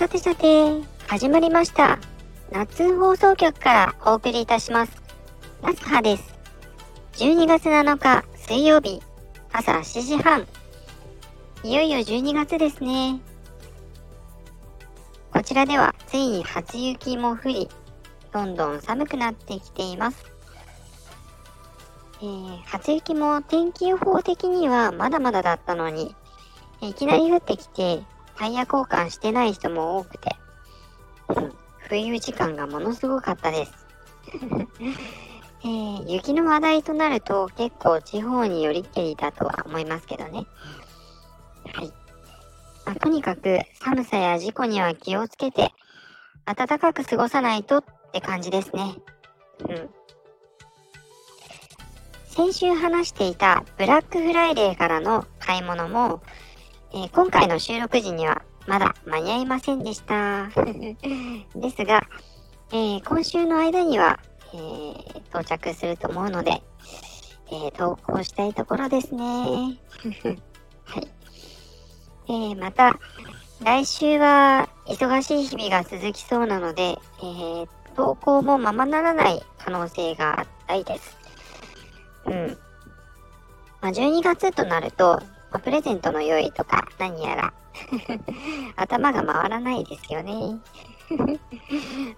さてさて、始まりました。夏放送局からお送りいたします。夏葉です。12月7日水曜日、朝7時半。いよいよ12月ですね。こちらではついに初雪も降り、どんどん寒くなってきています。えー、初雪も天気予報的にはまだまだだったのに、いきなり降ってきて、タイヤ交換してない人も多くて、冬時間がものすごかったです。えー、雪の話題となると結構地方によりけりだとは思いますけどね。はい。まあ、とにかく寒さや事故には気をつけて、暖かく過ごさないとって感じですね。うん。先週話していたブラックフライデーからの買い物も、えー、今回の収録時にはまだ間に合いませんでした。ですが、えー、今週の間には、えー、到着すると思うので、え投稿したいところですね。はい。えまた、来週は忙しい日々が続きそうなので、え投稿もままならない可能性が大です。うん。まあ、12月となると、まあ、プレゼントの用意とか何やら。頭が回らないですよね。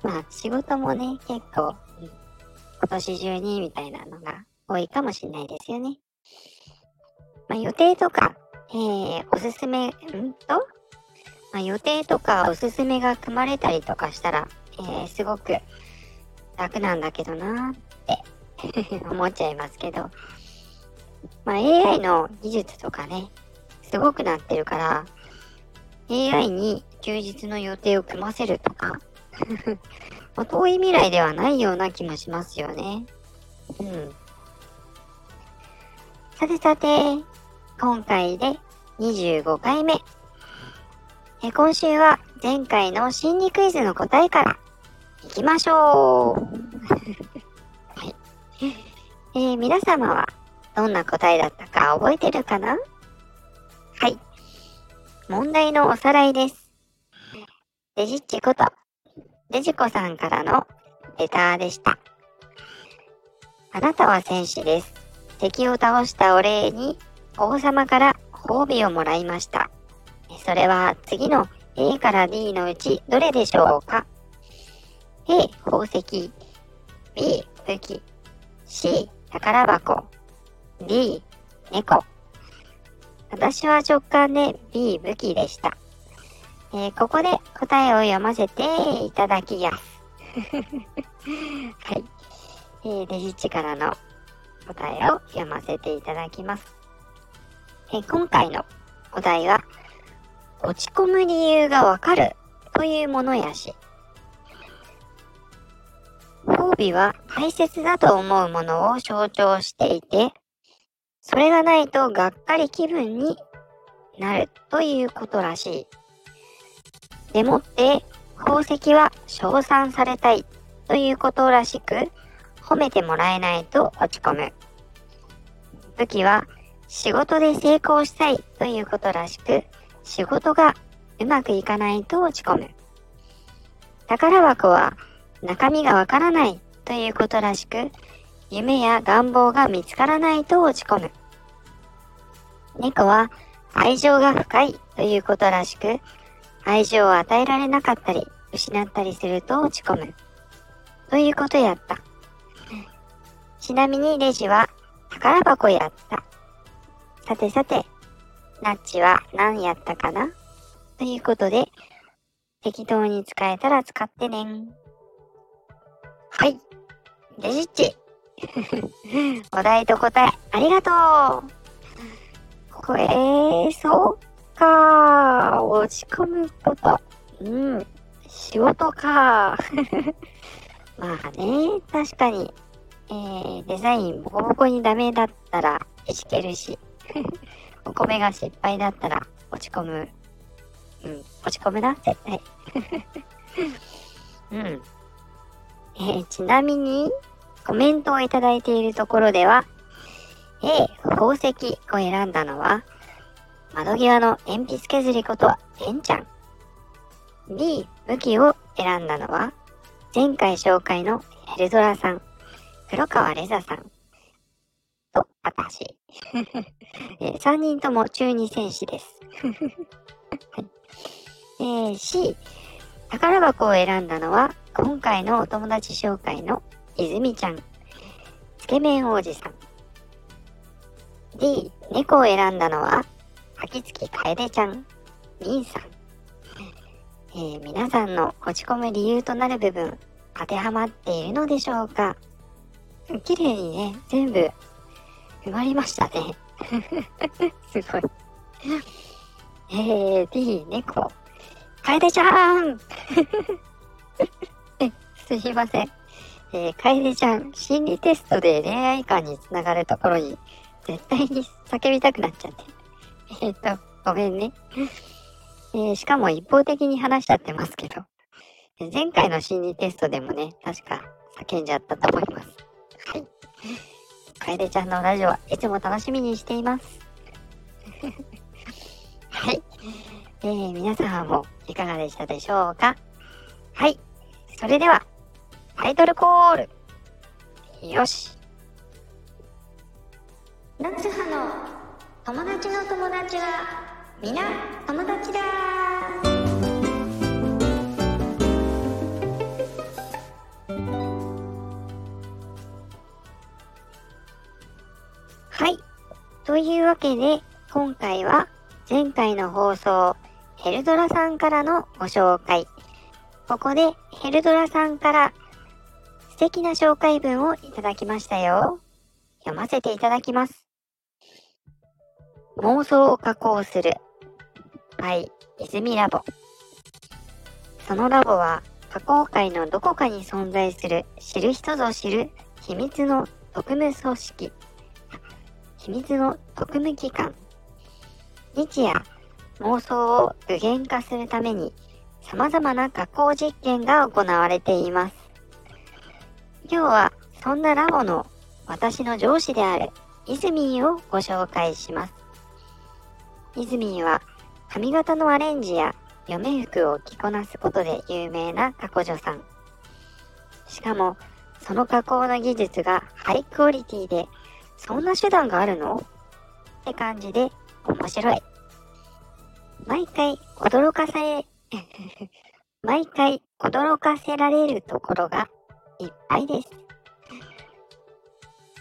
まあ仕事もね、結構、今年中にみたいなのが多いかもしれないですよね。まあ予定とか、えー、おすすめ、んとまあ、予定とかおすすめが組まれたりとかしたら、えー、すごく楽なんだけどなーって 思っちゃいますけど、まあ、AI の技術とかね、すごくなってるから、AI に休日の予定を組ませるとか ま遠い未来ではないような気もしますよね。うん。さてさて、今回で25回目。え今週は前回の心理クイズの答えからいきましょう。はい。えー、皆様はどんな答えだったか覚えてるかな？はい。問題のおさらいです。デジッチこと、デジコさんからのレターでした。あなたは戦士です。敵を倒したお礼に王様から褒美をもらいました。それは次の A から D のうちどれでしょうか ?A、宝石。B、武器。C、宝箱。B、猫。私は直感で B、武器でした。えー、ここで答えを読ませていただきます。はい。えー、デジッチからの答えを読ませていただきます。えー、今回のお題は、落ち込む理由がわかるというものやし、褒美は大切だと思うものを象徴していて、それがないとがっかり気分になるということらしい。でもって、宝石は称賛されたいということらしく、褒めてもらえないと落ち込む。武器は仕事で成功したいということらしく、仕事がうまくいかないと落ち込む。宝箱は中身がわからないということらしく、夢や願望が見つからないと落ち込む。猫は愛情が深いということらしく、愛情を与えられなかったり、失ったりすると落ち込む。ということやった。ちなみにレジは宝箱やった。さてさて、ナッチは何やったかな？ということで、適当に使えたら使ってね。はい。デジッチ。お題と答え、ありがとう。これ、そうか。落ち込むこと。うん。仕事か。まあね、確かに、えー、デザインボコボコにダメだったらいじけるし、お米が失敗だったら落ち込む。うん、落ち込むな、絶対。うん。えー、ちなみに、コメントをいただいているところでは、A、宝石を選んだのは、窓際の鉛筆削りこと、てんちゃん。B、武器を選んだのは、前回紹介のヘルドラさん、黒川レザさん、と、私。え、3人とも中二戦士です。はいえー、C、宝箱を選んだのは、今回のお友達紹介の泉ちゃん、つけ麺王子さん。D、猫を選んだのは、秋月楓ちゃん、みんさん。えー、皆さんの落ち込む理由となる部分、当てはまっているのでしょうか綺麗にね、全部埋まりましたね。すごい。えー、D、猫。楓ちゃん、すいません。えー、楓ちゃん、心理テストで恋愛観につながるところに、絶対に叫びたくなっちゃって。えっ、と、ごめんね。えー、しかも一方的に話しちゃってますけど。前回の心理テストでもね、確か叫んじゃったと思います。はい。楓ちゃんのラジオはいつも楽しみにしています。はい。えー、皆さんもいかがでしたでしょうか？はい。それでは、タイトルコール。よし。夏葉の友達の友達は、みな友達だはい。というわけで、今回は前回の放送、ヘルドラさんからのご紹介。ここでヘルドラさんから素敵な紹介文をいただきましたよ。読ませていただきます。妄想を加工する。はい、泉ラボ。そのラボは、加工界のどこかに存在する、知る人ぞ知る秘密の特務組織。秘密の特務機関。日夜、妄想を具現化するために、様々な加工実験が行われています。今日は、そんなラボの私の上司である、イズミンをご紹介します。イズミンは髪型のアレンジや嫁服を着こなすことで有名な加工女さん。しかも、その加工の技術がハイクオリティで、そんな手段があるの？って感じで面白い。毎回驚かされ、毎回驚かせられるところがいっぱいです。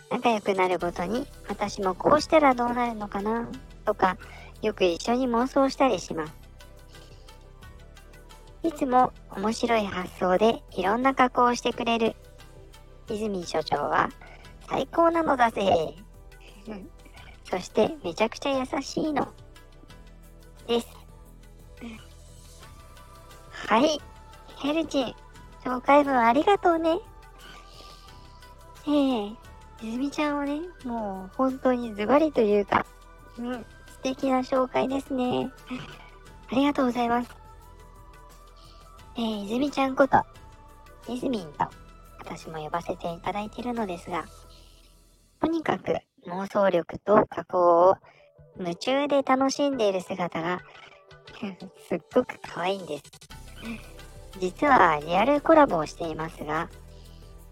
仲良くなるごとに私もこうしたらどうなるのかなとかよく一緒に妄想したりします。いつも面白い発想でいろんな加工をしてくれる泉所長は最高なのだぜ。そしてめちゃくちゃ優しいの。です。はい。ヘルチン、紹介文ありがとうね。ええ泉ちゃんはね、もう本当にズバリというか、うん、素敵な紹介ですね。ありがとうございます。えー、泉ちゃんこと、イズミンと、私も呼ばせていただいているのですが、とにかく妄想力と加工を夢中で楽しんでいる姿が すっごく可愛いんです。実はリアルコラボをしていますが、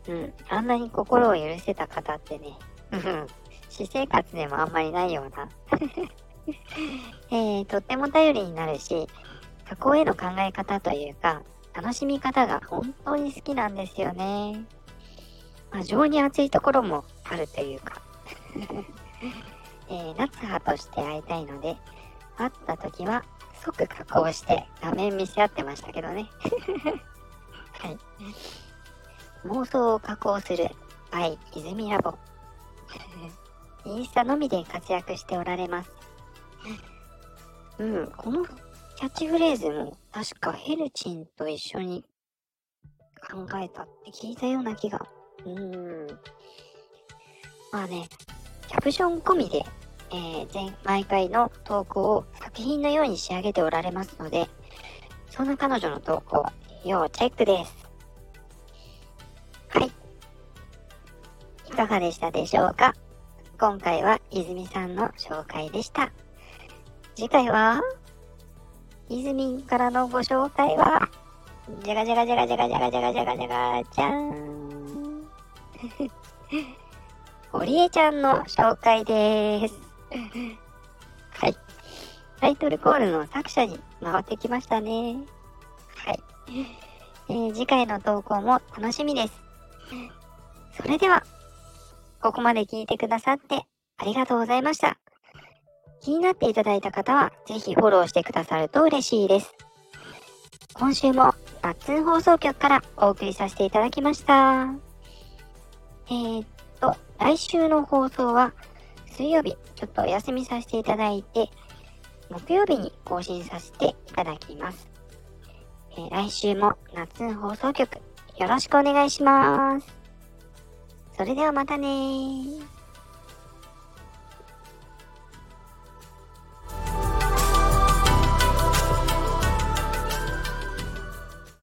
うん、あんなに心を許せた方ってね、私生活でもあんまりないような えー、とっても頼りになるし、加工への考え方というか、楽しみ方が本当に好きなんですよね。まあ、情に熱いところもあるというか、えー、夏葉として会いたいので、会った時は即加工して画面見せ合ってましたけどね。はい。妄想を加工する by 泉ラボ。インスタのみで活躍しておられます。うん、このキャッチフレーズも確かヘルチンと一緒に考えたって聞いたような気が。うん。まあね、キャプション込みで、えー、前、毎回の投稿を作品のように仕上げておられますので、そんな彼女の投稿、要チェックです。かがでしたでしょうか？今回は泉さんの紹介でした。次回はイズミンからのご紹介は、じゃがじゃがじゃがじゃがじゃがじゃがじゃがじゃがじゃーん。ホリエちゃんの紹介です。はい。タイトルコールの作者に回ってきましたね。はい。えー、次回の投稿も楽しみです。それでは、ここまで聞いてくださってありがとうございました。気になっていただいた方は、ぜひフォローしてくださると嬉しいです。今週も、バッツン放送局からお送りさせていただきました。えー、っと、来週の放送は、水曜日、ちょっとお休みさせていただいて、木曜日に更新させていただきます。えー、来週も夏放送局よろしくお願いします。それではまたね